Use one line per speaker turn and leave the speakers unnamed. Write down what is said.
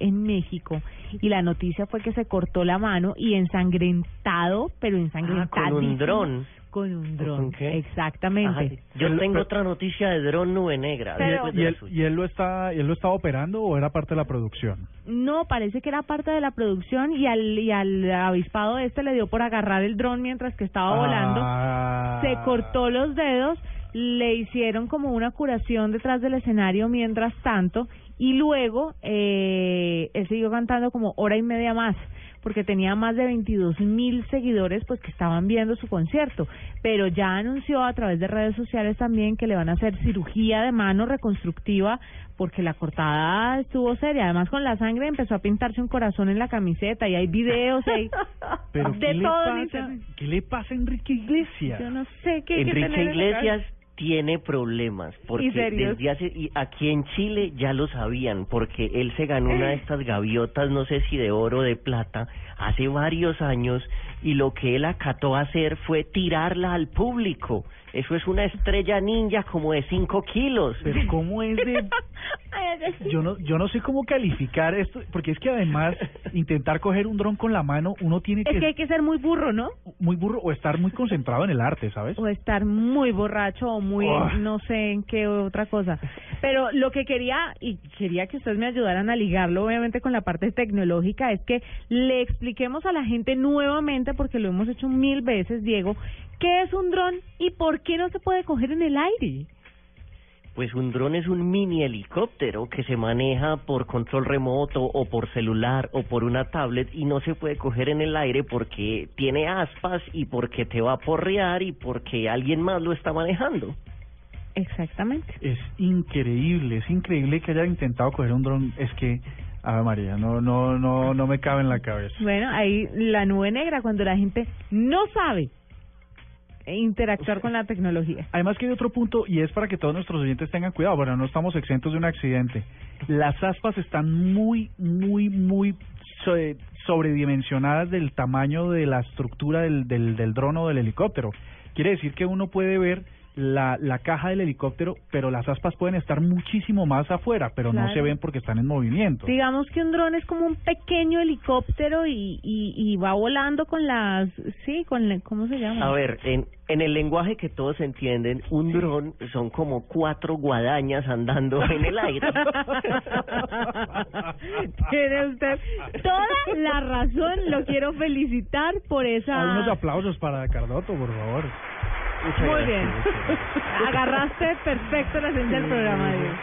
en México y la noticia fue que se cortó la mano y ensangrentado, pero ensangrentado.
Ah, con un dron.
Con un dron, exactamente.
Yo tengo otra noticia de dron nube negra.
Pero-
¿Y él. ¿Y él lo está y él lo estaba operando o era parte de la producción?
No, parece que era parte de la producción y al, y al avispado este le dio por agarrar el dron mientras que estaba volando.
Ah.
Se cortó los dedos, le hicieron como una curación detrás del escenario mientras tanto y luego eh, él siguió cantando como hora y media más porque tenía más de 22 mil seguidores pues que estaban viendo su concierto, pero ya anunció a través de redes sociales también que le van a hacer cirugía de mano reconstructiva porque la cortada estuvo seria, además con la sangre empezó a pintarse un corazón en la camiseta y hay videos y hay
Pero
de
¿qué le,
todo en
pasa. ¿qué le pasa a Enrique Iglesias?
Yo no sé qué que
Enrique Iglesias. Tiene problemas porque desde hace y aquí en Chile ya lo sabían porque él se ganó una de estas gaviotas no sé si de oro o de plata hace varios años y lo que él acató hacer fue tirarla al público. Eso es una estrella ninja como de 5 kilos.
Pero ¿cómo es de yo no yo no sé cómo calificar esto porque es que además intentar coger un dron con la mano uno tiene
Es que hay que ser muy burro, ¿no?
muy burro o estar muy concentrado en el arte, ¿sabes?
O estar muy borracho o muy
Oh.
no sé en qué otra cosa. Pero lo que quería, y quería que ustedes me ayudaran a ligarlo obviamente con la parte tecnológica, es que le expliquemos a la gente nuevamente, porque lo hemos hecho mil veces, Diego, qué es un dron y por qué no se puede coger en el aire.
Pues un dron es un mini helicóptero que se maneja por control remoto o por celular o por una tablet y no se puede coger en el aire porque tiene aspas y porque te va a porrear y porque alguien más lo está manejando.
Exactamente.
Es increíble, es increíble que haya intentado coger un dron, es que Ave María, no no no no me cabe en la cabeza.
Bueno, ahí la nube negra, cuando la gente no sabe interactuar con la tecnología.
Además que hay otro punto y es para que todos nuestros oyentes tengan cuidado, bueno, no estamos exentos de un accidente. Las aspas están muy muy muy so- sobredimensionadas del tamaño de la estructura del del del dron o del helicóptero. Quiere decir que uno puede ver la, la caja del helicóptero, pero las aspas pueden estar muchísimo más afuera, pero no se ven porque están en movimiento.
Digamos que un dron es como un pequeño helicóptero y, y, y va volando con las, sí, con, la- ¿cómo se llama?
A ver, en, en el lenguaje que todos entienden, un dron son como cuatro guadañas andando en el aire.
Tiene usted toda la razón, lo quiero felicitar por esa...
Unos aplausos para Cardoto, por favor.
Muchas
Muy
gracias,
bien. Agarraste perfecto la esencia del programa, Diego.